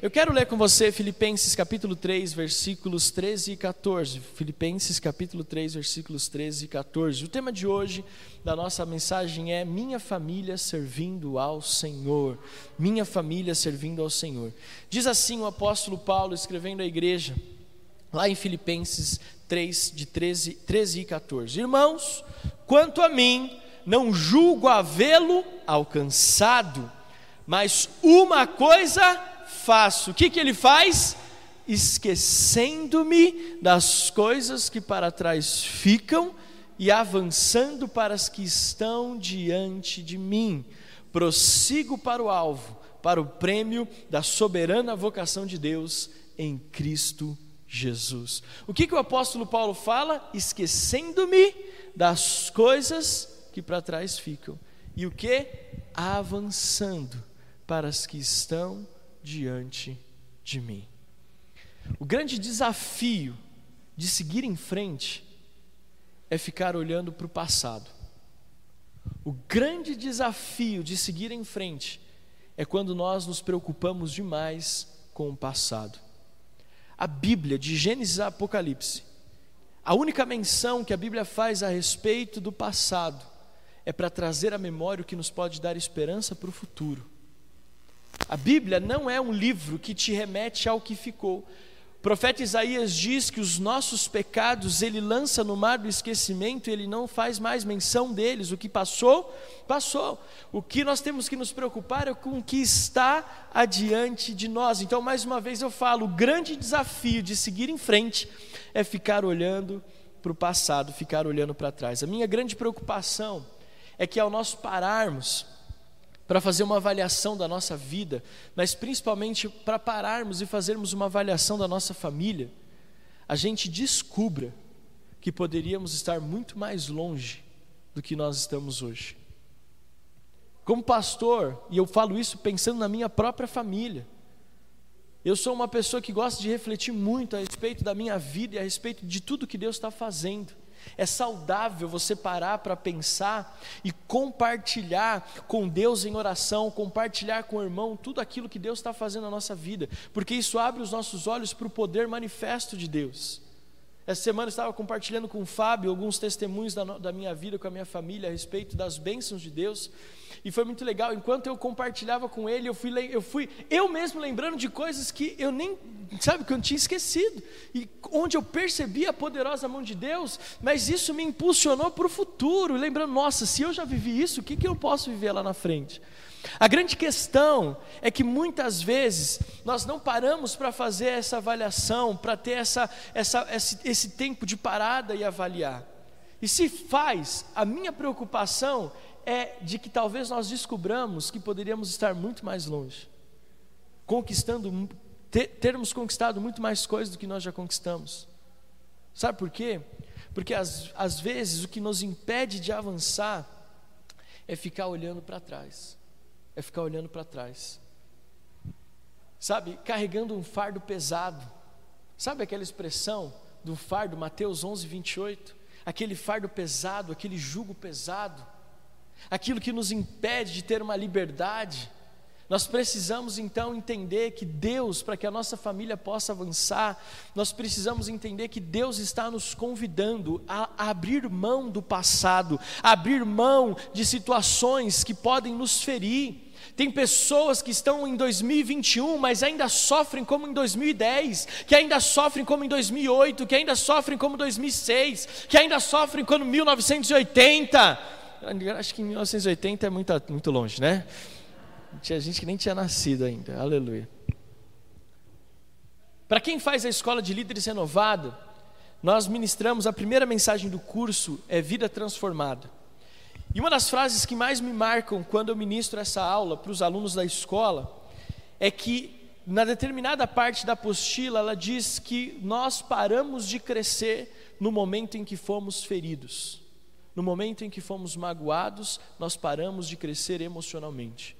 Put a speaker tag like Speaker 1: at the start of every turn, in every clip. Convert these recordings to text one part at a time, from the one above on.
Speaker 1: Eu quero ler com você Filipenses capítulo 3, versículos 13 e 14. Filipenses capítulo 3, versículos 13 e 14. O tema de hoje da nossa mensagem é Minha família servindo ao Senhor. Minha família servindo ao Senhor. Diz assim o apóstolo Paulo escrevendo à igreja, lá em Filipenses 3, de 13, 13 e 14. Irmãos, quanto a mim, não julgo havê-lo alcançado, mas uma coisa faço. O que, que ele faz? Esquecendo-me das coisas que para trás ficam e avançando para as que estão diante de mim. Prossigo para o alvo, para o prêmio da soberana vocação de Deus em Cristo Jesus. O que, que o apóstolo Paulo fala? Esquecendo-me das coisas que para trás ficam. E o que? Avançando para as que estão diante de mim. O grande desafio de seguir em frente é ficar olhando para o passado. O grande desafio de seguir em frente é quando nós nos preocupamos demais com o passado. A Bíblia, de Gênesis a Apocalipse, a única menção que a Bíblia faz a respeito do passado é para trazer à memória o que nos pode dar esperança para o futuro. A Bíblia não é um livro que te remete ao que ficou. O profeta Isaías diz que os nossos pecados ele lança no mar do esquecimento, e ele não faz mais menção deles. O que passou, passou. O que nós temos que nos preocupar é com o que está adiante de nós. Então, mais uma vez eu falo, o grande desafio de seguir em frente é ficar olhando para o passado, ficar olhando para trás. A minha grande preocupação é que ao nós pararmos para fazer uma avaliação da nossa vida, mas principalmente para pararmos e fazermos uma avaliação da nossa família, a gente descubra que poderíamos estar muito mais longe do que nós estamos hoje. Como pastor, e eu falo isso pensando na minha própria família, eu sou uma pessoa que gosta de refletir muito a respeito da minha vida e a respeito de tudo que Deus está fazendo. É saudável você parar para pensar e compartilhar com Deus em oração, compartilhar com o irmão tudo aquilo que Deus está fazendo na nossa vida, porque isso abre os nossos olhos para o poder manifesto de Deus. Essa semana eu estava compartilhando com o Fábio alguns testemunhos da, da minha vida com a minha família a respeito das bênçãos de Deus. E foi muito legal. Enquanto eu compartilhava com ele, eu fui, eu fui eu mesmo lembrando de coisas que eu nem, sabe, que eu tinha esquecido. E onde eu percebi a poderosa mão de Deus, mas isso me impulsionou para o futuro. Lembrando, nossa, se eu já vivi isso, o que, que eu posso viver lá na frente? A grande questão é que muitas vezes nós não paramos para fazer essa avaliação, para ter essa, essa, esse, esse tempo de parada e avaliar. E se faz, a minha preocupação é de que talvez nós descobramos que poderíamos estar muito mais longe, conquistando, ter, termos conquistado muito mais coisas do que nós já conquistamos. Sabe por quê? Porque às, às vezes o que nos impede de avançar é ficar olhando para trás, é ficar olhando para trás, sabe, carregando um fardo pesado. Sabe aquela expressão do fardo, Mateus 11, 28? Aquele fardo pesado, aquele jugo pesado aquilo que nos impede de ter uma liberdade. Nós precisamos então entender que Deus, para que a nossa família possa avançar, nós precisamos entender que Deus está nos convidando a abrir mão do passado, abrir mão de situações que podem nos ferir. Tem pessoas que estão em 2021, mas ainda sofrem como em 2010, que ainda sofrem como em 2008, que ainda sofrem como em 2006, que ainda sofrem como em 1980 acho que em 1980 é muito, muito longe, né? Tinha gente que nem tinha nascido ainda, aleluia. Para quem faz a escola de líderes renovada, nós ministramos a primeira mensagem do curso é Vida Transformada. E uma das frases que mais me marcam quando eu ministro essa aula para os alunos da escola é que, na determinada parte da apostila, ela diz que nós paramos de crescer no momento em que fomos feridos. No momento em que fomos magoados, nós paramos de crescer emocionalmente.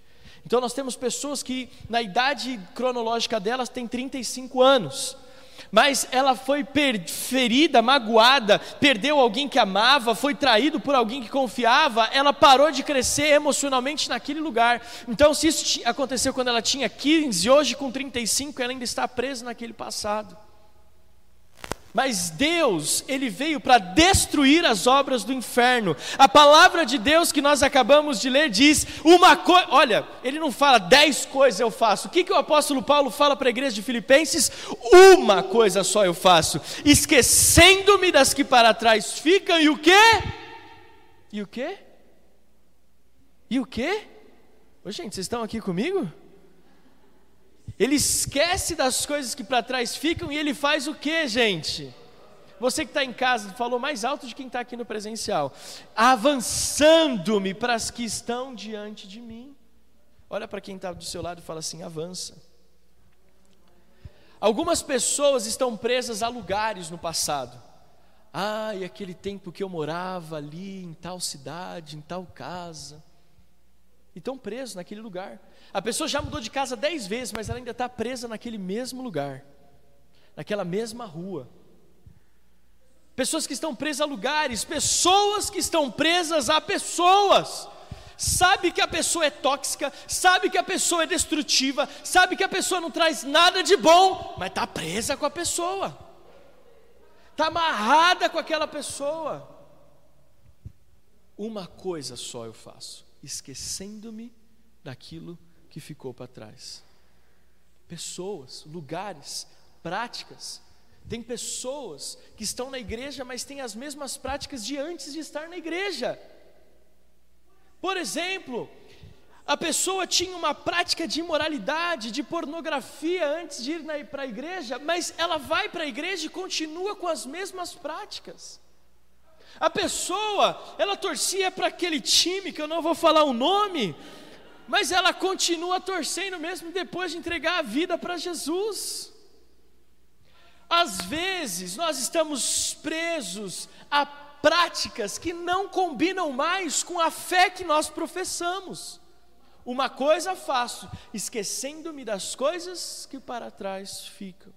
Speaker 1: Então nós temos pessoas que na idade cronológica delas têm 35 anos. mas ela foi ferida, magoada, perdeu alguém que amava, foi traído por alguém que confiava, ela parou de crescer emocionalmente naquele lugar. Então, se isso aconteceu quando ela tinha 15, hoje com 35, ela ainda está presa naquele passado. Mas Deus, ele veio para destruir as obras do inferno. A palavra de Deus que nós acabamos de ler diz: uma coisa, olha, ele não fala dez coisas eu faço. O que, que o apóstolo Paulo fala para a igreja de Filipenses? Uma coisa só eu faço, esquecendo-me das que para trás ficam, e o quê? E o quê? E o quê? Ô, gente, vocês estão aqui comigo? Ele esquece das coisas que para trás ficam e ele faz o que, gente? Você que está em casa falou mais alto de quem está aqui no presencial. Avançando-me para as que estão diante de mim. Olha para quem está do seu lado e fala assim: avança. Algumas pessoas estão presas a lugares no passado. Ah, e aquele tempo que eu morava ali em tal cidade, em tal casa. E estão presos naquele lugar. A pessoa já mudou de casa dez vezes, mas ela ainda está presa naquele mesmo lugar, naquela mesma rua. Pessoas que estão presas a lugares, pessoas que estão presas a pessoas. Sabe que a pessoa é tóxica, sabe que a pessoa é destrutiva, sabe que a pessoa não traz nada de bom, mas está presa com a pessoa, está amarrada com aquela pessoa. Uma coisa só eu faço, esquecendo-me daquilo que ficou para trás. Pessoas, lugares, práticas. Tem pessoas que estão na igreja, mas têm as mesmas práticas de antes de estar na igreja. Por exemplo, a pessoa tinha uma prática de imoralidade, de pornografia antes de ir para a igreja, mas ela vai para a igreja e continua com as mesmas práticas. A pessoa, ela torcia para aquele time, que eu não vou falar o nome, mas ela continua torcendo mesmo depois de entregar a vida para Jesus. Às vezes nós estamos presos a práticas que não combinam mais com a fé que nós professamos. Uma coisa faço, esquecendo-me das coisas que para trás ficam.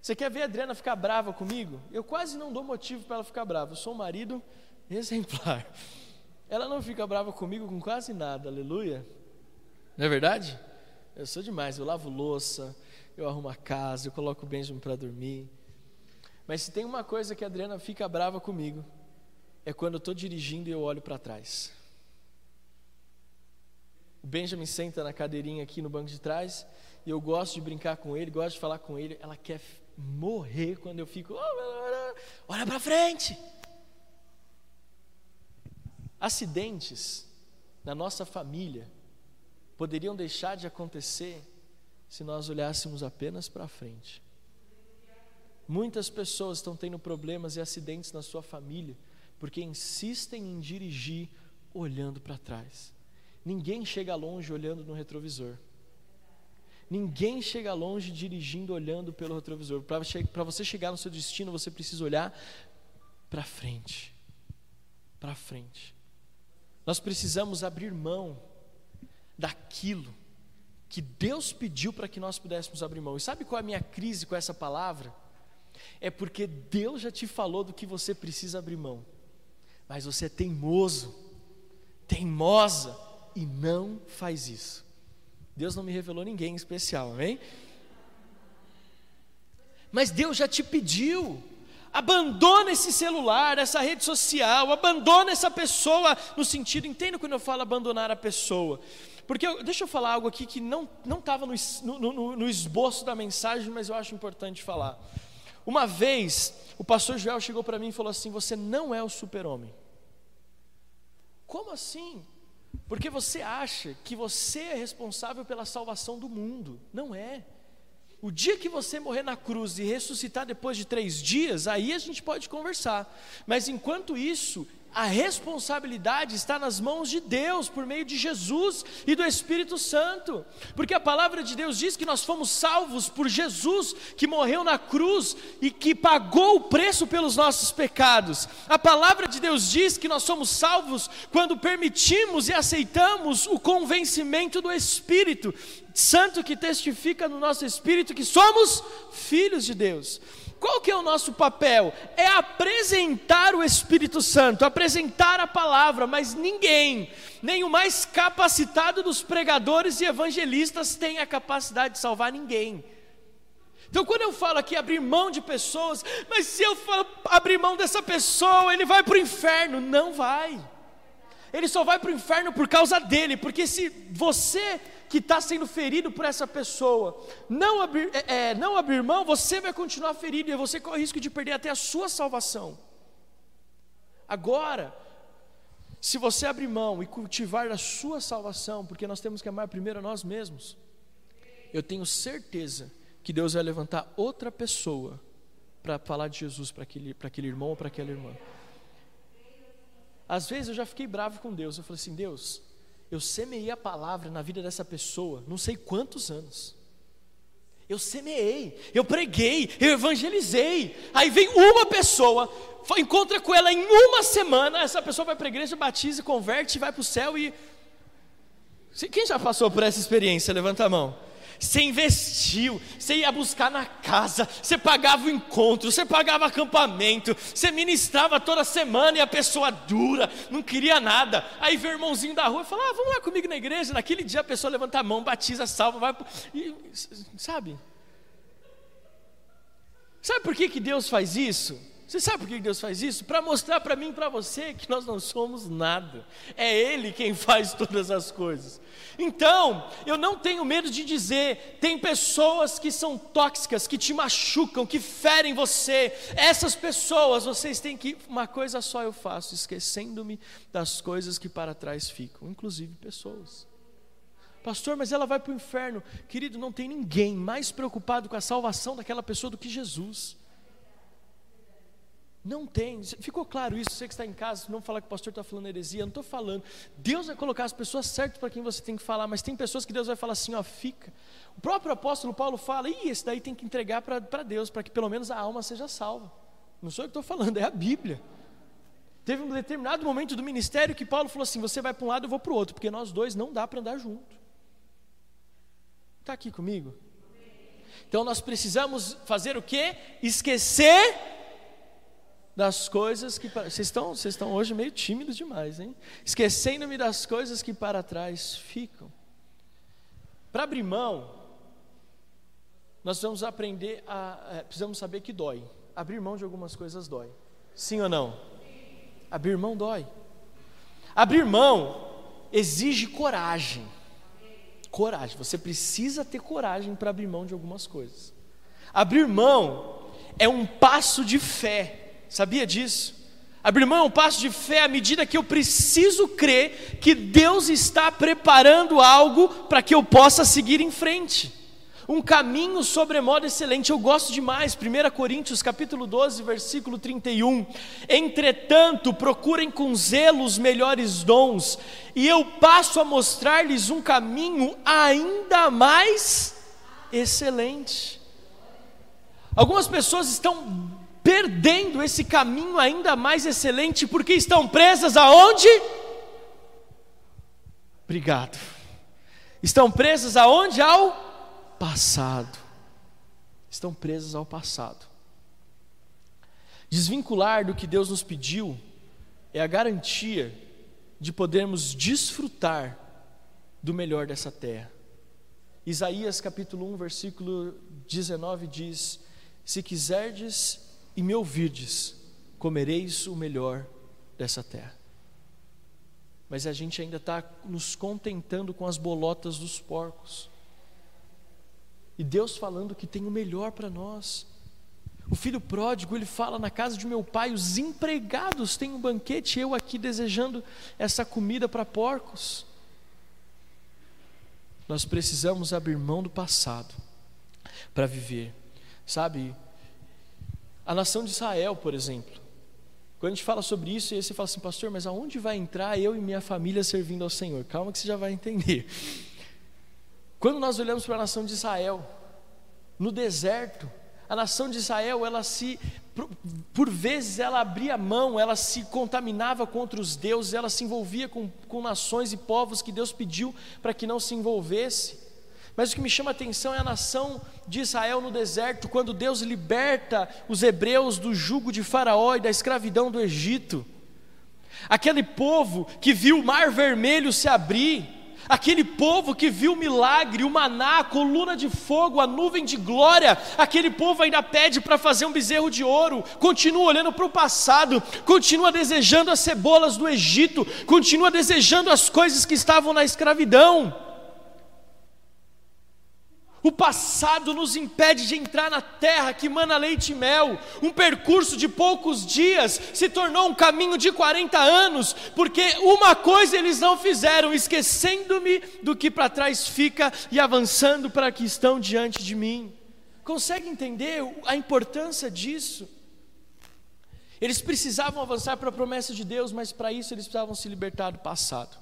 Speaker 1: Você quer ver a Adriana ficar brava comigo? Eu quase não dou motivo para ela ficar brava. Eu sou um marido exemplar. Ela não fica brava comigo com quase nada, aleluia. Não é verdade? Eu sou demais, eu lavo louça, eu arrumo a casa, eu coloco o Benjamin para dormir. Mas se tem uma coisa que a Adriana fica brava comigo, é quando eu estou dirigindo e eu olho para trás. O Benjamin senta na cadeirinha aqui no banco de trás e eu gosto de brincar com ele, gosto de falar com ele. Ela quer morrer quando eu fico, olha para frente. Acidentes na nossa família poderiam deixar de acontecer se nós olhássemos apenas para frente. Muitas pessoas estão tendo problemas e acidentes na sua família porque insistem em dirigir olhando para trás. Ninguém chega longe olhando no retrovisor. Ninguém chega longe dirigindo olhando pelo retrovisor. Para você chegar no seu destino, você precisa olhar para frente. Para frente. Nós precisamos abrir mão daquilo que Deus pediu para que nós pudéssemos abrir mão. E sabe qual é a minha crise com essa palavra? É porque Deus já te falou do que você precisa abrir mão, mas você é teimoso, teimosa e não faz isso. Deus não me revelou ninguém em especial, amém? Mas Deus já te pediu. Abandona esse celular, essa rede social, abandona essa pessoa no sentido, entenda quando eu falo abandonar a pessoa. Porque eu, deixa eu falar algo aqui que não estava no, no, no esboço da mensagem, mas eu acho importante falar. Uma vez, o pastor Joel chegou para mim e falou assim: Você não é o super-homem. Como assim? Porque você acha que você é responsável pela salvação do mundo. Não é. O dia que você morrer na cruz e ressuscitar depois de três dias, aí a gente pode conversar. Mas enquanto isso, a responsabilidade está nas mãos de Deus, por meio de Jesus e do Espírito Santo, porque a palavra de Deus diz que nós fomos salvos por Jesus, que morreu na cruz e que pagou o preço pelos nossos pecados. A palavra de Deus diz que nós somos salvos quando permitimos e aceitamos o convencimento do Espírito Santo que testifica no nosso espírito que somos filhos de Deus. Qual que é o nosso papel? É apresentar o Espírito Santo, apresentar a palavra, mas ninguém, nem o mais capacitado dos pregadores e evangelistas tem a capacidade de salvar ninguém. Então, quando eu falo aqui abrir mão de pessoas, mas se eu falo abrir mão dessa pessoa, ele vai para o inferno. Não vai. Ele só vai para o inferno por causa dele, porque se você que está sendo ferido por essa pessoa não abrir, é, é, não abrir mão, você vai continuar ferido e você corre o risco de perder até a sua salvação. Agora, se você abrir mão e cultivar a sua salvação, porque nós temos que amar primeiro a nós mesmos, eu tenho certeza que Deus vai levantar outra pessoa para falar de Jesus para aquele, aquele irmão ou para aquela irmã. Às vezes eu já fiquei bravo com Deus. Eu falei assim: Deus, eu semeei a palavra na vida dessa pessoa, não sei quantos anos. Eu semeei, eu preguei, eu evangelizei. Aí vem uma pessoa, encontra com ela em uma semana. Essa pessoa vai para a igreja, batiza, converte, vai para o céu e. Quem já passou por essa experiência? Levanta a mão. Você investiu, você ia buscar na casa, você pagava o encontro, você pagava acampamento, você ministrava toda semana e a pessoa dura, não queria nada. Aí vê o irmãozinho da rua e fala: ah, vamos lá comigo na igreja. Naquele dia a pessoa levanta a mão, batiza, salva, vai. E, sabe? Sabe por que, que Deus faz isso? Você sabe por que Deus faz isso? Para mostrar para mim e para você que nós não somos nada. É Ele quem faz todas as coisas. Então, eu não tenho medo de dizer: tem pessoas que são tóxicas, que te machucam, que ferem você. Essas pessoas, vocês têm que. Uma coisa só eu faço, esquecendo-me das coisas que para trás ficam, inclusive pessoas. Pastor, mas ela vai para o inferno. Querido, não tem ninguém mais preocupado com a salvação daquela pessoa do que Jesus. Não tem. Ficou claro isso? Você que está em casa, não falar que o pastor está falando heresia, eu não estou falando. Deus vai colocar as pessoas certas para quem você tem que falar, mas tem pessoas que Deus vai falar assim, ó, fica. O próprio apóstolo Paulo fala, e esse daí tem que entregar para Deus, para que pelo menos a alma seja salva. Não sou eu que estou falando, é a Bíblia. Teve um determinado momento do ministério que Paulo falou assim: você vai para um lado, eu vou para o outro, porque nós dois não dá para andar junto. Está aqui comigo? Então nós precisamos fazer o que? Esquecer das coisas que. Vocês estão, vocês estão hoje meio tímidos demais, hein? Esquecendo-me das coisas que para trás ficam. Para abrir mão, nós vamos aprender a. É, precisamos saber que dói. Abrir mão de algumas coisas dói. Sim ou não? Abrir mão dói. Abrir mão exige coragem. Coragem. Você precisa ter coragem para abrir mão de algumas coisas. Abrir mão é um passo de fé Sabia disso? Abrir mão é um passo de fé à medida que eu preciso crer que Deus está preparando algo para que eu possa seguir em frente. Um caminho sobremodo excelente, eu gosto demais. 1 Coríntios capítulo 12, versículo 31. Entretanto, procurem com zelo os melhores dons, e eu passo a mostrar-lhes um caminho ainda mais excelente. Algumas pessoas estão perdendo esse caminho ainda mais excelente, porque estão presas aonde? Obrigado. Estão presas aonde? Ao passado. Estão presas ao passado. Desvincular do que Deus nos pediu é a garantia de podermos desfrutar do melhor dessa terra. Isaías capítulo 1, versículo 19 diz: Se quiserdes e me ouvirdes, comereis o melhor dessa terra. Mas a gente ainda está nos contentando com as bolotas dos porcos. E Deus falando que tem o melhor para nós. O filho pródigo, ele fala na casa de meu pai, os empregados têm um banquete, eu aqui desejando essa comida para porcos. Nós precisamos abrir mão do passado para viver. Sabe, a nação de Israel, por exemplo. Quando a gente fala sobre isso, e aí você fala assim, pastor, mas aonde vai entrar eu e minha família servindo ao Senhor? Calma que você já vai entender. Quando nós olhamos para a nação de Israel, no deserto, a nação de Israel, ela se, por, vezes, ela abria mão, ela se contaminava contra os deuses, ela se envolvia com, com nações e povos que Deus pediu para que não se envolvesse. Mas o que me chama a atenção é a nação de Israel no deserto, quando Deus liberta os hebreus do jugo de Faraó e da escravidão do Egito. Aquele povo que viu o mar vermelho se abrir, aquele povo que viu o milagre, o maná, a coluna de fogo, a nuvem de glória, aquele povo ainda pede para fazer um bezerro de ouro, continua olhando para o passado, continua desejando as cebolas do Egito, continua desejando as coisas que estavam na escravidão. O passado nos impede de entrar na terra que mana leite e mel. Um percurso de poucos dias se tornou um caminho de 40 anos, porque uma coisa eles não fizeram, esquecendo-me do que para trás fica e avançando para que estão diante de mim. Consegue entender a importância disso? Eles precisavam avançar para a promessa de Deus, mas para isso eles precisavam se libertar do passado.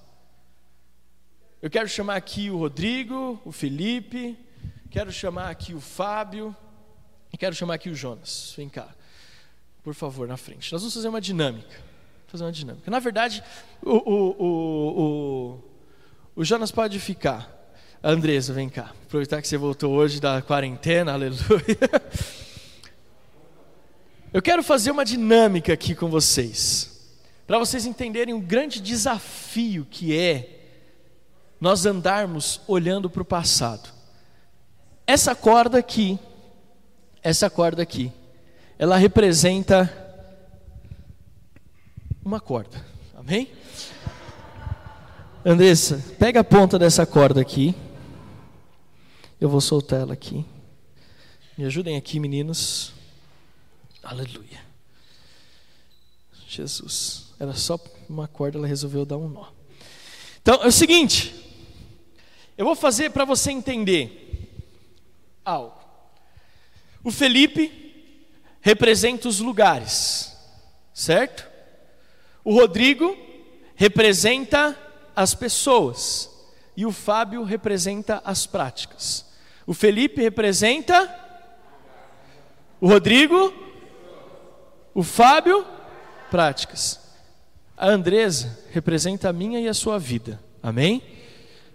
Speaker 1: Eu quero chamar aqui o Rodrigo, o Felipe, Quero chamar aqui o Fábio e quero chamar aqui o Jonas. Vem cá, por favor, na frente. Nós vamos fazer uma dinâmica. Fazer uma dinâmica. Na verdade, o, o, o, o, o Jonas pode ficar. Andresa, vem cá. Aproveitar que você voltou hoje da quarentena, aleluia. Eu quero fazer uma dinâmica aqui com vocês, para vocês entenderem o grande desafio que é nós andarmos olhando para o passado. Essa corda aqui, essa corda aqui, ela representa uma corda, amém? Andressa, pega a ponta dessa corda aqui. Eu vou soltar ela aqui. Me ajudem aqui, meninos. Aleluia. Jesus. Era só uma corda, ela resolveu dar um nó. Então, é o seguinte. Eu vou fazer para você entender algo. O Felipe representa os lugares, certo? O Rodrigo representa as pessoas e o Fábio representa as práticas. O Felipe representa o Rodrigo, o Fábio, práticas. A Andresa representa a minha e a sua vida. Amém?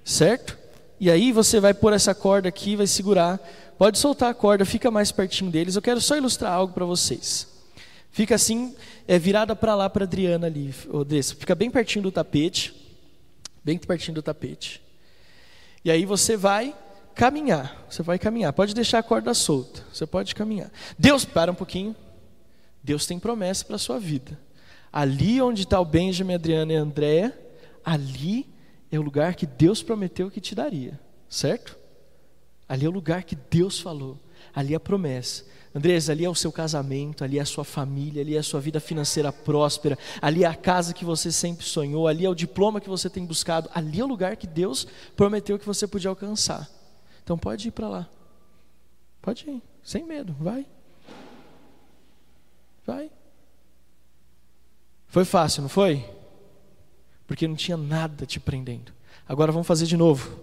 Speaker 1: Certo? E aí você vai pôr essa corda aqui, vai segurar Pode soltar a corda, fica mais pertinho deles. Eu quero só ilustrar algo para vocês. Fica assim, é virada para lá para Adriana ali, Odessa. Fica bem pertinho do tapete, bem pertinho do tapete. E aí você vai caminhar. Você vai caminhar. Pode deixar a corda solta. Você pode caminhar. Deus, para um pouquinho. Deus tem promessa para sua vida. Ali onde está o Benjamin, Adriana e Andréia, ali é o lugar que Deus prometeu que te daria. Certo? Ali é o lugar que Deus falou. Ali é a promessa. Andrés, ali é o seu casamento, ali é a sua família, ali é a sua vida financeira próspera, ali é a casa que você sempre sonhou, ali é o diploma que você tem buscado, ali é o lugar que Deus prometeu que você podia alcançar. Então pode ir para lá. Pode ir, sem medo, vai. Vai. Foi fácil, não foi? Porque não tinha nada te prendendo. Agora vamos fazer de novo.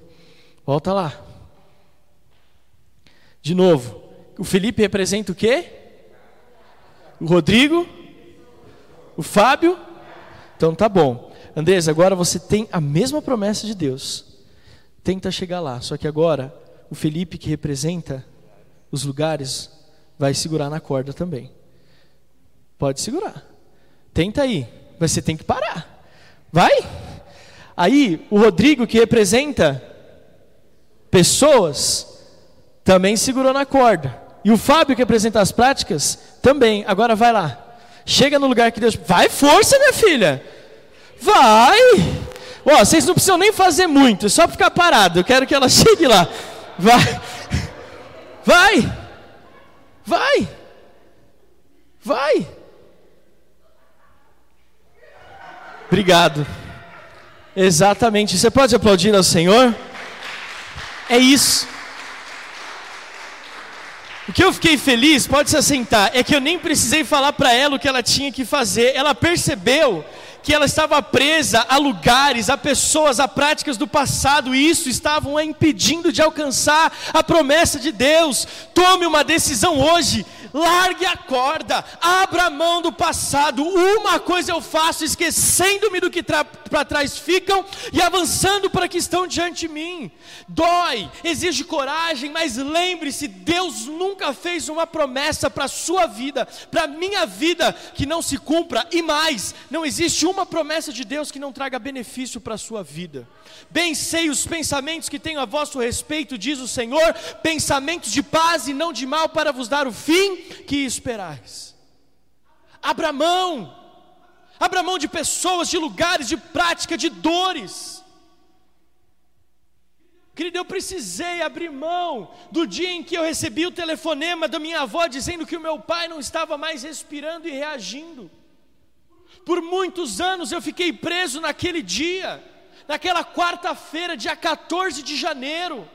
Speaker 1: Volta lá. De novo, o Felipe representa o quê? O Rodrigo? O Fábio? Então tá bom. Andrés, agora você tem a mesma promessa de Deus. Tenta chegar lá. Só que agora, o Felipe, que representa os lugares, vai segurar na corda também. Pode segurar. Tenta aí. Mas você tem que parar. Vai. Aí, o Rodrigo, que representa pessoas, também segurou na corda. E o Fábio, que apresenta as práticas, também. Agora vai lá. Chega no lugar que Deus. Vai, força, minha filha. Vai. Ó, vocês não precisam nem fazer muito, é só ficar parado. Eu quero que ela chegue lá. Vai. Vai. Vai. Vai. Obrigado. Exatamente. Você pode aplaudir ao Senhor? É isso. O que eu fiquei feliz, pode se assentar, é que eu nem precisei falar para ela o que ela tinha que fazer. Ela percebeu que ela estava presa a lugares, a pessoas, a práticas do passado, e isso estavam a impedindo de alcançar a promessa de Deus. Tome uma decisão hoje largue a corda, abra a mão do passado. Uma coisa eu faço, esquecendo-me do que para trás ficam e avançando para que estão diante de mim. Dói, exige coragem, mas lembre-se: Deus nunca fez uma promessa para a sua vida, para a minha vida, que não se cumpra, e mais, não existe uma promessa de Deus que não traga benefício para a sua vida. Bem sei os pensamentos que tenho a vosso respeito, diz o Senhor, pensamentos de paz e não de mal, para vos dar o fim que esperais. Abra mão, abra mão de pessoas, de lugares, de prática, de dores. Querido, eu precisei abrir mão do dia em que eu recebi o telefonema da minha avó dizendo que o meu pai não estava mais respirando e reagindo. Por muitos anos eu fiquei preso naquele dia naquela quarta-feira, dia 14 de janeiro,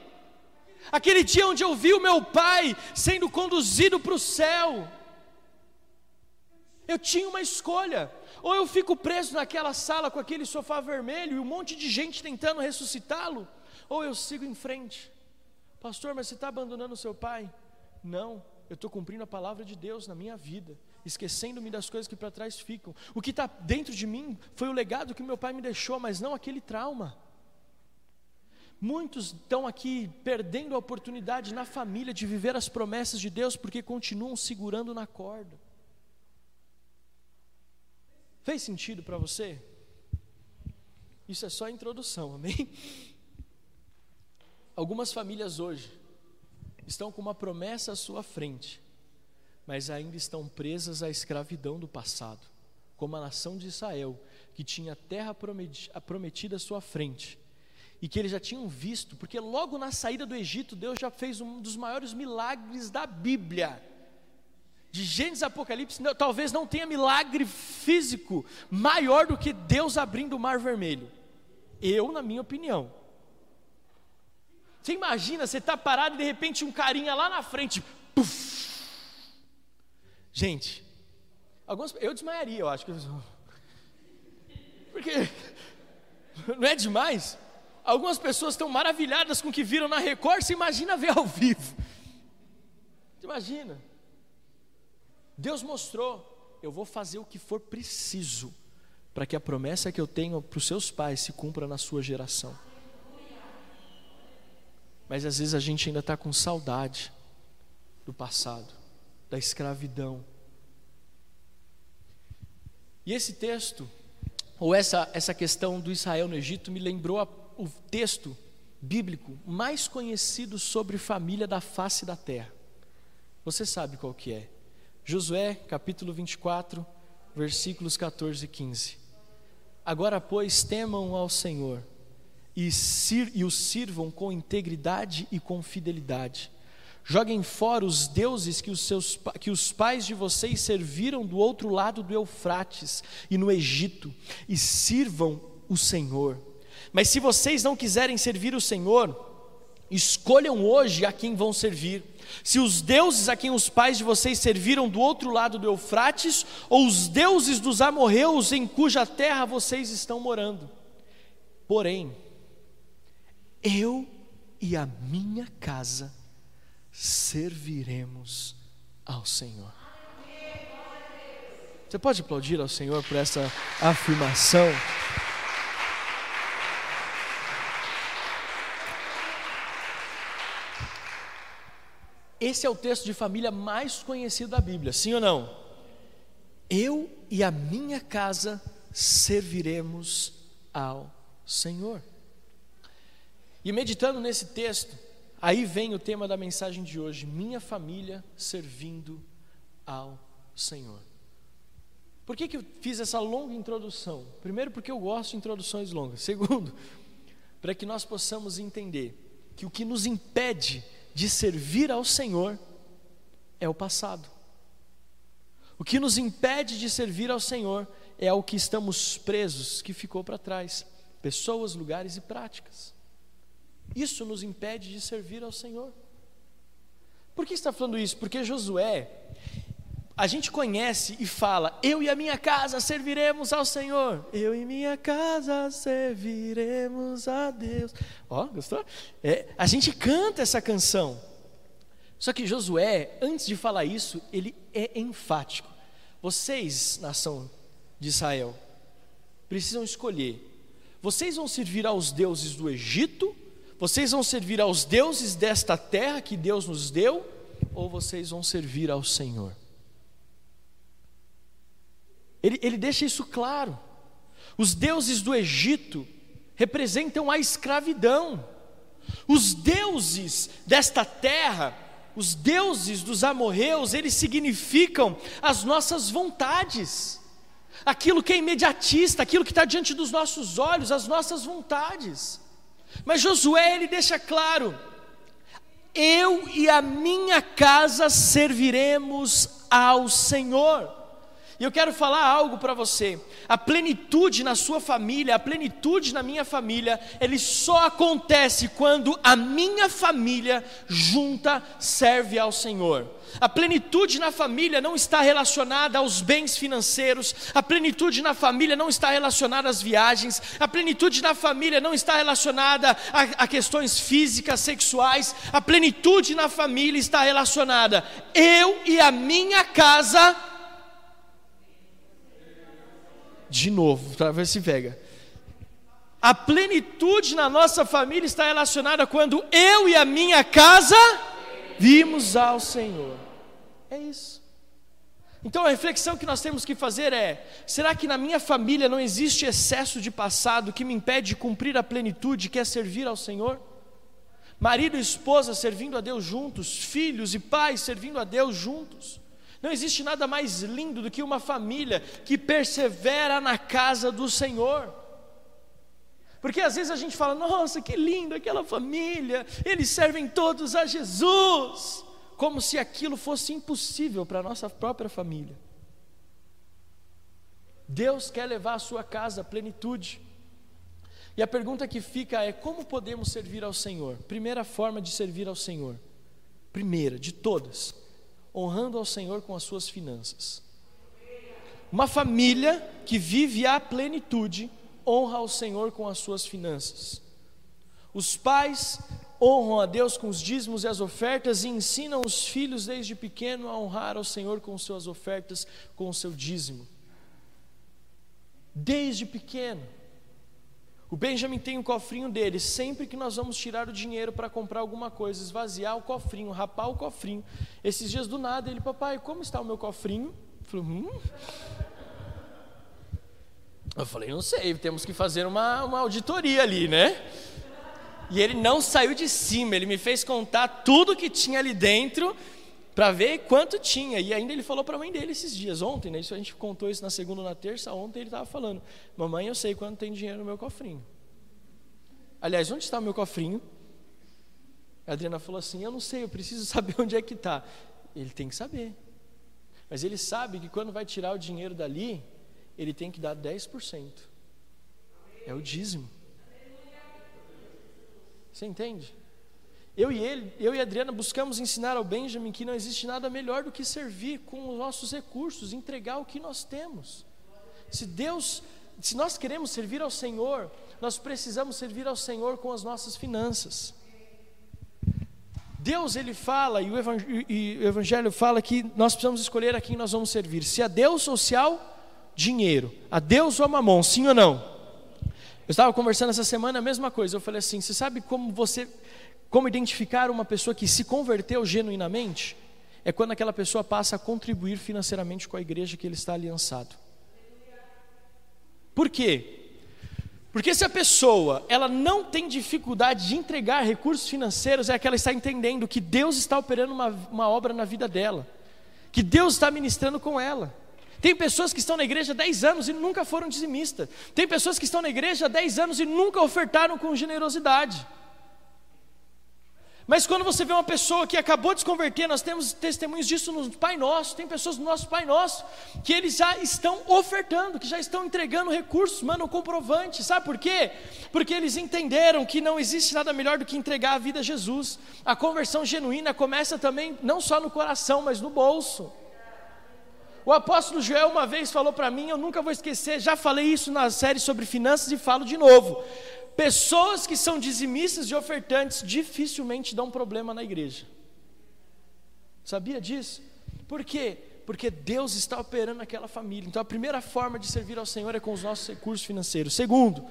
Speaker 1: aquele dia onde eu vi o meu pai sendo conduzido para o céu. Eu tinha uma escolha: ou eu fico preso naquela sala com aquele sofá vermelho e um monte de gente tentando ressuscitá-lo, ou eu sigo em frente. Pastor, mas você está abandonando seu pai? Não, eu estou cumprindo a palavra de Deus na minha vida esquecendo-me das coisas que para trás ficam. O que está dentro de mim foi o legado que meu pai me deixou, mas não aquele trauma. Muitos estão aqui perdendo a oportunidade na família de viver as promessas de Deus porque continuam segurando na corda. Fez sentido para você? Isso é só a introdução, amém? Algumas famílias hoje estão com uma promessa à sua frente, mas ainda estão presas à escravidão do passado, como a nação de Israel, que tinha a terra prometida à sua frente, e que eles já tinham visto, porque logo na saída do Egito, Deus já fez um dos maiores milagres da Bíblia. De Gênesis Apocalipse, não, talvez não tenha milagre físico maior do que Deus abrindo o mar vermelho. Eu, na minha opinião. Você imagina, você está parado e de repente um carinha lá na frente, puff, Gente, algumas, eu desmaiaria, eu acho que. Porque não é demais? Algumas pessoas estão maravilhadas com o que viram na Record, você imagina ver ao vivo. Imagina. Deus mostrou, eu vou fazer o que for preciso para que a promessa que eu tenho para os seus pais se cumpra na sua geração. Mas às vezes a gente ainda está com saudade do passado da escravidão. E esse texto, ou essa, essa questão do Israel no Egito, me lembrou a, o texto bíblico mais conhecido sobre família da face da terra. Você sabe qual que é? Josué, capítulo 24, versículos 14 e 15. Agora, pois, temam ao Senhor e, sir, e o sirvam com integridade e com fidelidade Joguem fora os deuses que os, seus, que os pais de vocês serviram do outro lado do Eufrates e no Egito, e sirvam o Senhor. Mas se vocês não quiserem servir o Senhor, escolham hoje a quem vão servir. Se os deuses a quem os pais de vocês serviram do outro lado do Eufrates, ou os deuses dos amorreus em cuja terra vocês estão morando. Porém, eu e a minha casa serviremos ao Senhor. Você pode aplaudir ao Senhor por essa afirmação? Esse é o texto de família mais conhecido da Bíblia, sim ou não? Eu e a minha casa serviremos ao Senhor. E meditando nesse texto, Aí vem o tema da mensagem de hoje: minha família servindo ao Senhor. Por que, que eu fiz essa longa introdução? Primeiro, porque eu gosto de introduções longas. Segundo, para que nós possamos entender que o que nos impede de servir ao Senhor é o passado. O que nos impede de servir ao Senhor é o que estamos presos, que ficou para trás: pessoas, lugares e práticas. Isso nos impede de servir ao Senhor. Por que está falando isso? Porque Josué, a gente conhece e fala: Eu e a minha casa serviremos ao Senhor. Eu e minha casa serviremos a Deus. Ó, oh, gostou? É, a gente canta essa canção. Só que Josué, antes de falar isso, ele é enfático. Vocês, nação de Israel, precisam escolher. Vocês vão servir aos deuses do Egito? Vocês vão servir aos deuses desta terra que Deus nos deu? Ou vocês vão servir ao Senhor? Ele, ele deixa isso claro. Os deuses do Egito representam a escravidão. Os deuses desta terra, os deuses dos amorreus, eles significam as nossas vontades, aquilo que é imediatista, aquilo que está diante dos nossos olhos, as nossas vontades. Mas Josué, ele deixa claro: eu e a minha casa serviremos ao Senhor. E eu quero falar algo para você. A plenitude na sua família, a plenitude na minha família, ele só acontece quando a minha família junta serve ao Senhor. A plenitude na família não está relacionada aos bens financeiros, a plenitude na família não está relacionada às viagens, a plenitude na família não está relacionada a, a questões físicas, sexuais, a plenitude na família está relacionada eu e a minha casa de novo, ver se pega. A plenitude na nossa família está relacionada quando eu e a minha casa vimos ao Senhor. É isso. Então a reflexão que nós temos que fazer é: será que na minha família não existe excesso de passado que me impede de cumprir a plenitude que é servir ao Senhor? Marido e esposa servindo a Deus juntos, filhos e pais servindo a Deus juntos. Não existe nada mais lindo do que uma família que persevera na casa do Senhor. Porque às vezes a gente fala, nossa, que lindo aquela família, eles servem todos a Jesus, como se aquilo fosse impossível para a nossa própria família. Deus quer levar a sua casa à plenitude. E a pergunta que fica é: como podemos servir ao Senhor? Primeira forma de servir ao Senhor, primeira de todas, honrando ao Senhor com as suas finanças. Uma família que vive a plenitude honra ao Senhor com as suas finanças. Os pais honram a Deus com os dízimos e as ofertas e ensinam os filhos desde pequeno a honrar ao Senhor com suas ofertas, com o seu dízimo. Desde pequeno. O Benjamin tem um cofrinho dele. Sempre que nós vamos tirar o dinheiro para comprar alguma coisa, esvaziar o cofrinho, rapar o cofrinho. Esses dias do nada, ele, papai, como está o meu cofrinho? Eu falei, hum. Eu falei, não sei, temos que fazer uma, uma auditoria ali, né? E ele não saiu de cima, ele me fez contar tudo que tinha ali dentro para ver quanto tinha. E ainda ele falou para a mãe dele esses dias, ontem, né? Isso a gente contou isso na segunda na terça, ontem ele estava falando: Mamãe, eu sei quanto tem dinheiro no meu cofrinho. Aliás, onde está o meu cofrinho? A Adriana falou assim: Eu não sei, eu preciso saber onde é que está. Ele tem que saber. Mas ele sabe que quando vai tirar o dinheiro dali, ele tem que dar 10%. É o dízimo. Você entende? Eu e ele, eu e Adriana buscamos ensinar ao Benjamin que não existe nada melhor do que servir com os nossos recursos, entregar o que nós temos. Se Deus, se nós queremos servir ao Senhor, nós precisamos servir ao Senhor com as nossas finanças. Deus ele fala e o, evangelho, fala que nós precisamos escolher a quem nós vamos servir, se a Deus ao dinheiro, a Deus ou a mamon, sim ou não? Eu estava conversando essa semana a mesma coisa. Eu falei assim: você sabe como você como identificar uma pessoa que se converteu genuinamente? É quando aquela pessoa passa a contribuir financeiramente com a igreja que ele está aliançado. Por quê? Porque se a pessoa ela não tem dificuldade de entregar recursos financeiros, é que ela está entendendo que Deus está operando uma, uma obra na vida dela, que Deus está ministrando com ela. Tem pessoas que estão na igreja há 10 anos e nunca foram dizimistas. Tem pessoas que estão na igreja há 10 anos e nunca ofertaram com generosidade. Mas quando você vê uma pessoa que acabou de se converter, nós temos testemunhos disso no Pai Nosso, tem pessoas no nosso Pai Nosso que eles já estão ofertando, que já estão entregando recursos, mandam comprovante, sabe por quê? Porque eles entenderam que não existe nada melhor do que entregar a vida a Jesus. A conversão genuína começa também não só no coração, mas no bolso. O apóstolo Joel uma vez falou para mim, eu nunca vou esquecer, já falei isso na série sobre finanças e falo de novo. Pessoas que são dizimistas e ofertantes dificilmente dão problema na igreja. Sabia disso? Por quê? Porque Deus está operando naquela família. Então a primeira forma de servir ao Senhor é com os nossos recursos financeiros. Segundo,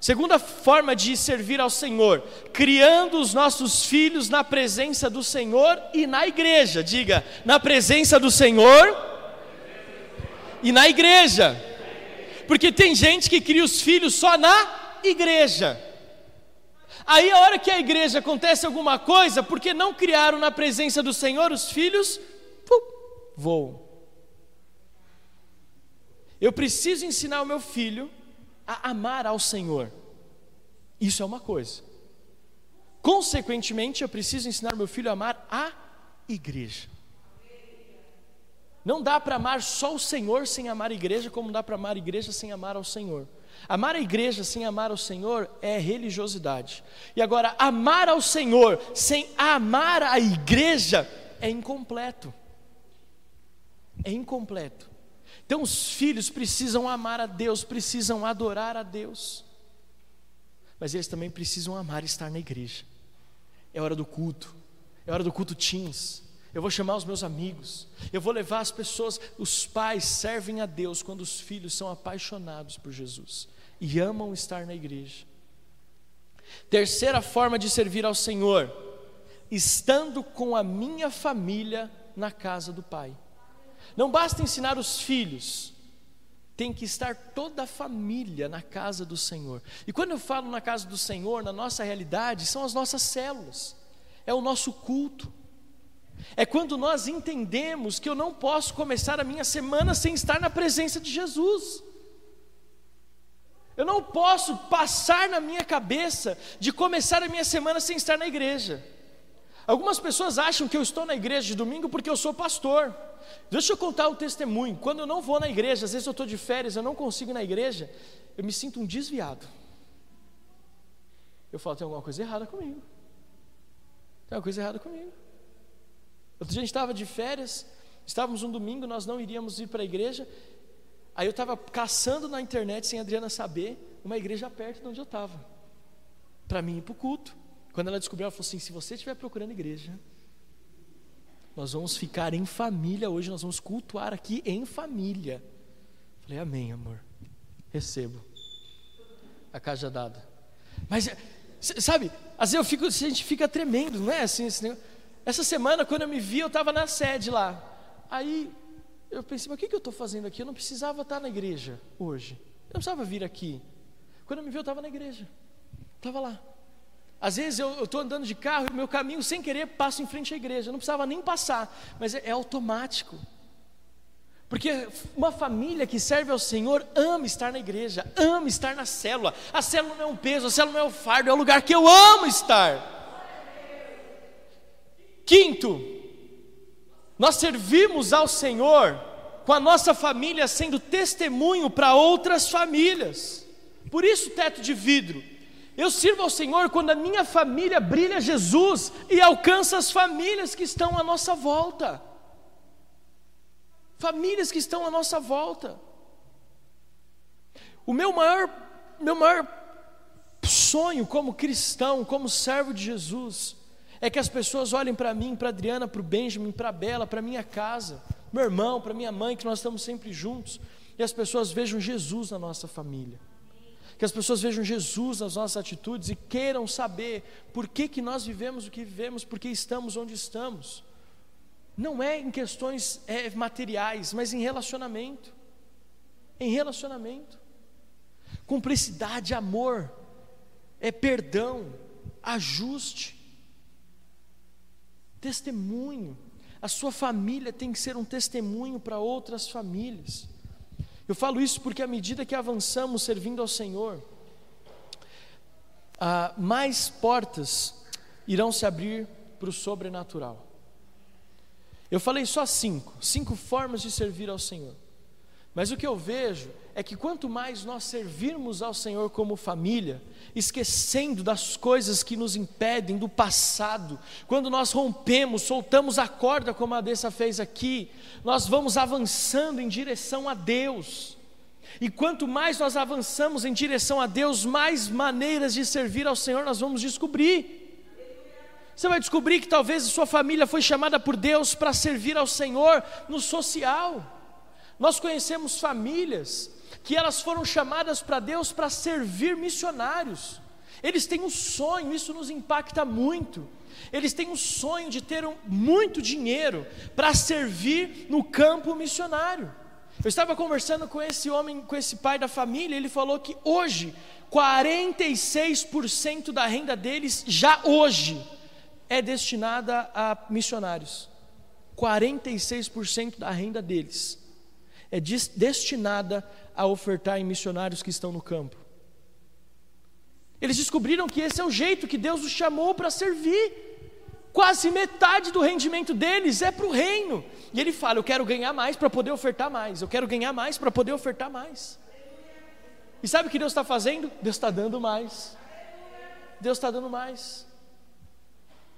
Speaker 1: segunda forma de servir ao Senhor, criando os nossos filhos na presença do Senhor e na igreja. Diga, na presença do Senhor e na igreja. Porque tem gente que cria os filhos só na igreja. Aí a hora que a igreja acontece alguma coisa, porque não criaram na presença do Senhor, os filhos pum, voam. Eu preciso ensinar o meu filho a amar ao Senhor. Isso é uma coisa. Consequentemente, eu preciso ensinar o meu filho a amar a igreja. Não dá para amar só o Senhor sem amar a igreja, como dá para amar a igreja sem amar ao Senhor. Amar a igreja sem amar ao Senhor é religiosidade. E agora, amar ao Senhor sem amar a igreja é incompleto. É incompleto. Então, os filhos precisam amar a Deus, precisam adorar a Deus, mas eles também precisam amar estar na igreja. É hora do culto, é hora do culto teens, eu vou chamar os meus amigos, eu vou levar as pessoas. Os pais servem a Deus quando os filhos são apaixonados por Jesus e amam estar na igreja. Terceira forma de servir ao Senhor, estando com a minha família na casa do Pai. Não basta ensinar os filhos, tem que estar toda a família na casa do Senhor. E quando eu falo na casa do Senhor, na nossa realidade, são as nossas células, é o nosso culto é quando nós entendemos que eu não posso começar a minha semana sem estar na presença de Jesus. Eu não posso passar na minha cabeça de começar a minha semana sem estar na igreja. Algumas pessoas acham que eu estou na igreja de domingo porque eu sou pastor. Deixa eu contar um testemunho. Quando eu não vou na igreja, às vezes eu estou de férias, eu não consigo ir na igreja, eu me sinto um desviado. Eu falo, tem alguma coisa errada comigo. Tem alguma coisa errada comigo. Outro dia a gente estava de férias, estávamos um domingo, nós não iríamos ir para a igreja. Aí eu estava caçando na internet, sem a Adriana saber, uma igreja perto de onde eu estava, para mim ir para o culto. Quando ela descobriu, ela falou assim: se você estiver procurando igreja, nós vamos ficar em família hoje, nós vamos cultuar aqui em família. Falei, amém, amor. Recebo. A caixa dada. Mas, sabe, às vezes eu fico, a gente fica tremendo, não é assim esse negócio? Essa semana, quando eu me vi, eu estava na sede lá. Aí eu pensei, mas o que, que eu estou fazendo aqui? Eu não precisava estar na igreja hoje. Eu não precisava vir aqui. Quando eu me vi, eu estava na igreja. Estava lá. Às vezes eu estou andando de carro e meu caminho, sem querer, passo em frente à igreja. Eu não precisava nem passar, mas é, é automático. Porque uma família que serve ao Senhor ama estar na igreja, ama estar na célula. A célula não é um peso, a célula não é um fardo, é o lugar que eu amo estar. Quinto, nós servimos ao Senhor com a nossa família sendo testemunho para outras famílias. Por isso, teto de vidro. Eu sirvo ao Senhor quando a minha família brilha Jesus e alcança as famílias que estão à nossa volta. Famílias que estão à nossa volta. O meu maior, meu maior sonho como cristão, como servo de Jesus, é que as pessoas olhem para mim, para Adriana, para o Benjamin, para a Bela, para minha casa, meu irmão, para minha mãe, que nós estamos sempre juntos, e as pessoas vejam Jesus na nossa família. Que as pessoas vejam Jesus nas nossas atitudes e queiram saber por que, que nós vivemos o que vivemos, por que estamos onde estamos. Não é em questões é, materiais, mas em relacionamento. Em relacionamento. Cumplicidade, amor, é perdão, ajuste testemunho. A sua família tem que ser um testemunho para outras famílias. Eu falo isso porque à medida que avançamos servindo ao Senhor, ah, mais portas irão se abrir para o sobrenatural. Eu falei só cinco, cinco formas de servir ao Senhor. Mas o que eu vejo é que quanto mais nós servirmos ao Senhor como família, esquecendo das coisas que nos impedem, do passado, quando nós rompemos, soltamos a corda, como a Dessa fez aqui, nós vamos avançando em direção a Deus. E quanto mais nós avançamos em direção a Deus, mais maneiras de servir ao Senhor nós vamos descobrir. Você vai descobrir que talvez a sua família foi chamada por Deus para servir ao Senhor no social. Nós conhecemos famílias que elas foram chamadas para Deus para servir missionários. Eles têm um sonho, isso nos impacta muito. Eles têm um sonho de ter um, muito dinheiro para servir no campo missionário. Eu estava conversando com esse homem, com esse pai da família, ele falou que hoje 46% da renda deles já hoje é destinada a missionários. 46% da renda deles é destinada a ofertar em missionários que estão no campo. Eles descobriram que esse é o jeito que Deus os chamou para servir. Quase metade do rendimento deles é para o reino. E ele fala: Eu quero ganhar mais para poder ofertar mais. Eu quero ganhar mais para poder ofertar mais. E sabe o que Deus está fazendo? Deus está dando mais. Deus está dando mais.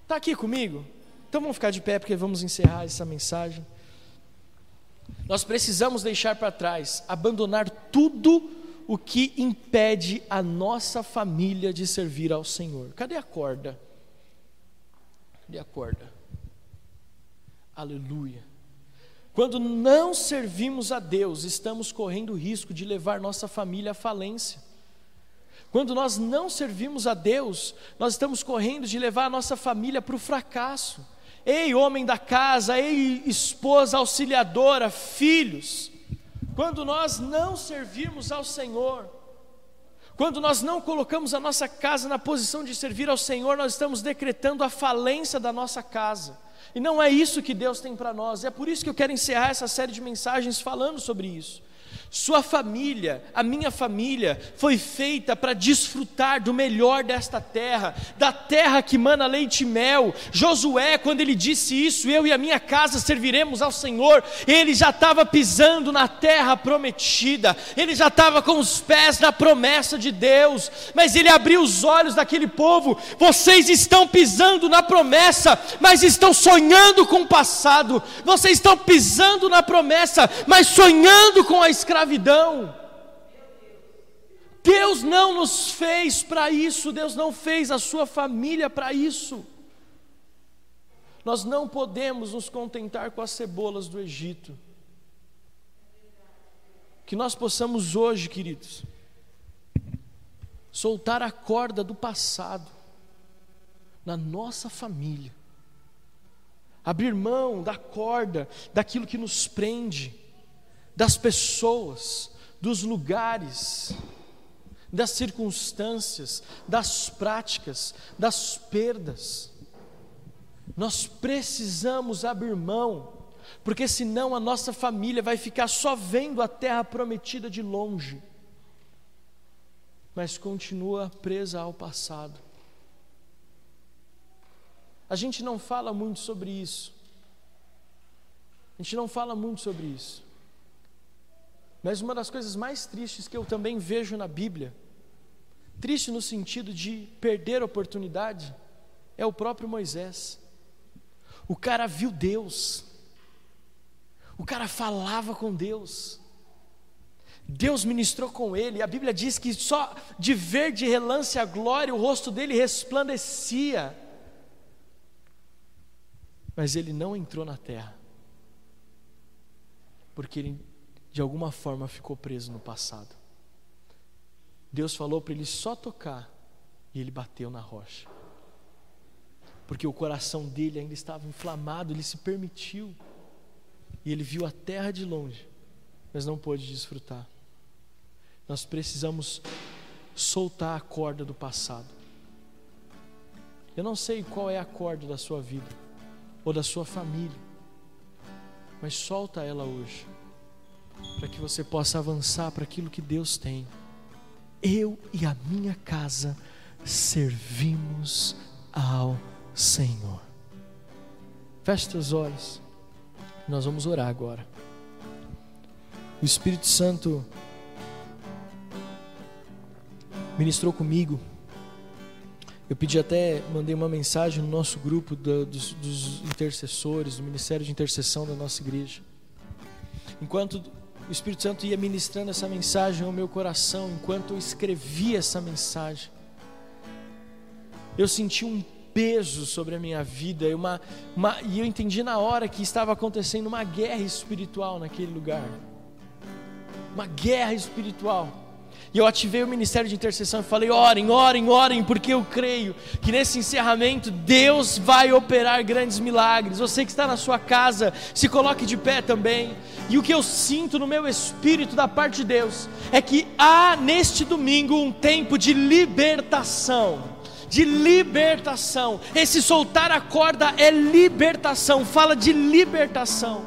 Speaker 1: Está aqui comigo? Então vamos ficar de pé porque vamos encerrar essa mensagem. Nós precisamos deixar para trás, abandonar tudo o que impede a nossa família de servir ao Senhor. Cadê a corda? Cadê a corda? Aleluia. Quando não servimos a Deus, estamos correndo o risco de levar nossa família à falência. Quando nós não servimos a Deus, nós estamos correndo de levar a nossa família para o fracasso. Ei, homem da casa, ei, esposa auxiliadora, filhos, quando nós não servirmos ao Senhor, quando nós não colocamos a nossa casa na posição de servir ao Senhor, nós estamos decretando a falência da nossa casa. E não é isso que Deus tem para nós. É por isso que eu quero encerrar essa série de mensagens falando sobre isso. Sua família, a minha família, foi feita para desfrutar do melhor desta terra, da terra que mana leite e mel. Josué, quando ele disse isso, eu e a minha casa serviremos ao Senhor, ele já estava pisando na terra prometida, ele já estava com os pés na promessa de Deus, mas ele abriu os olhos daquele povo: vocês estão pisando na promessa, mas estão sonhando com o passado, vocês estão pisando na promessa, mas sonhando com a escravidão escravidão. Deus não nos fez para isso, Deus não fez a sua família para isso. Nós não podemos nos contentar com as cebolas do Egito. Que nós possamos hoje, queridos, soltar a corda do passado na nossa família, abrir mão da corda, daquilo que nos prende das pessoas, dos lugares, das circunstâncias, das práticas, das perdas. Nós precisamos abrir mão, porque senão a nossa família vai ficar só vendo a terra prometida de longe, mas continua presa ao passado. A gente não fala muito sobre isso. A gente não fala muito sobre isso. Mas uma das coisas mais tristes que eu também vejo na Bíblia, triste no sentido de perder oportunidade, é o próprio Moisés. O cara viu Deus, o cara falava com Deus, Deus ministrou com ele, a Bíblia diz que só de ver de relance a glória, o rosto dele resplandecia, mas ele não entrou na terra, porque ele de alguma forma ficou preso no passado. Deus falou para ele só tocar e ele bateu na rocha. Porque o coração dele ainda estava inflamado, ele se permitiu. E ele viu a terra de longe, mas não pôde desfrutar. Nós precisamos soltar a corda do passado. Eu não sei qual é a corda da sua vida ou da sua família, mas solta ela hoje para que você possa avançar para aquilo que Deus tem. Eu e a minha casa servimos ao Senhor. Feche os olhos, nós vamos orar agora. o Espírito Santo ministrou comigo. Eu pedi até, mandei uma mensagem no nosso grupo do, dos, dos intercessores, do Ministério de Intercessão da nossa igreja. Enquanto o Espírito Santo ia ministrando essa mensagem ao meu coração, enquanto eu escrevia essa mensagem, eu senti um peso sobre a minha vida, uma, uma, e eu entendi na hora que estava acontecendo uma guerra espiritual naquele lugar. Uma guerra espiritual. E eu ativei o ministério de intercessão e falei: orem, orem, orem, porque eu creio que nesse encerramento Deus vai operar grandes milagres. Você que está na sua casa, se coloque de pé também. E o que eu sinto no meu espírito da parte de Deus é que há neste domingo um tempo de libertação de libertação. Esse soltar a corda é libertação, fala de libertação.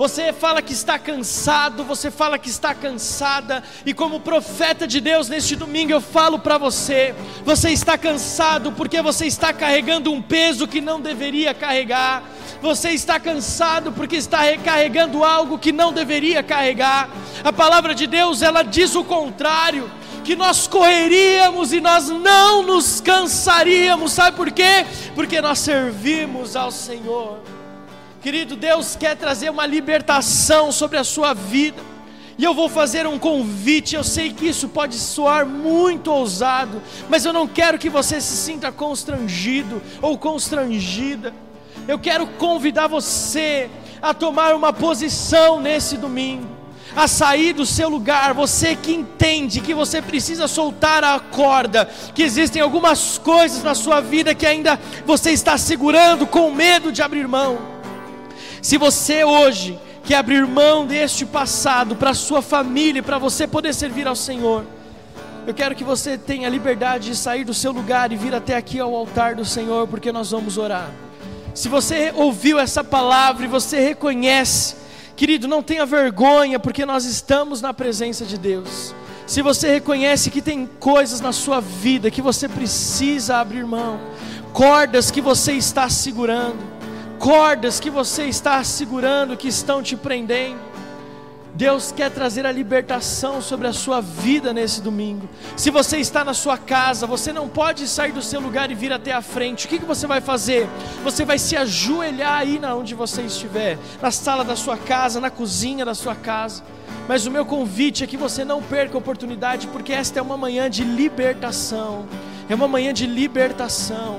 Speaker 1: Você fala que está cansado, você fala que está cansada, e como profeta de Deus neste domingo eu falo para você: você está cansado porque você está carregando um peso que não deveria carregar, você está cansado porque está recarregando algo que não deveria carregar. A palavra de Deus ela diz o contrário que nós correríamos e nós não nos cansaríamos, sabe por quê? Porque nós servimos ao Senhor. Querido, Deus quer trazer uma libertação sobre a sua vida. E eu vou fazer um convite. Eu sei que isso pode soar muito ousado, mas eu não quero que você se sinta constrangido ou constrangida. Eu quero convidar você a tomar uma posição nesse domingo, a sair do seu lugar. Você que entende que você precisa soltar a corda, que existem algumas coisas na sua vida que ainda você está segurando com medo de abrir mão. Se você hoje quer abrir mão deste passado para sua família, para você poder servir ao Senhor, eu quero que você tenha liberdade de sair do seu lugar e vir até aqui ao altar do Senhor, porque nós vamos orar. Se você ouviu essa palavra e você reconhece, querido, não tenha vergonha, porque nós estamos na presença de Deus. Se você reconhece que tem coisas na sua vida que você precisa abrir mão, cordas que você está segurando, cordas que você está segurando, que estão te prendendo. Deus quer trazer a libertação sobre a sua vida nesse domingo. Se você está na sua casa, você não pode sair do seu lugar e vir até a frente. O que, que você vai fazer? Você vai se ajoelhar aí na onde você estiver, na sala da sua casa, na cozinha da sua casa. Mas o meu convite é que você não perca a oportunidade, porque esta é uma manhã de libertação. É uma manhã de libertação.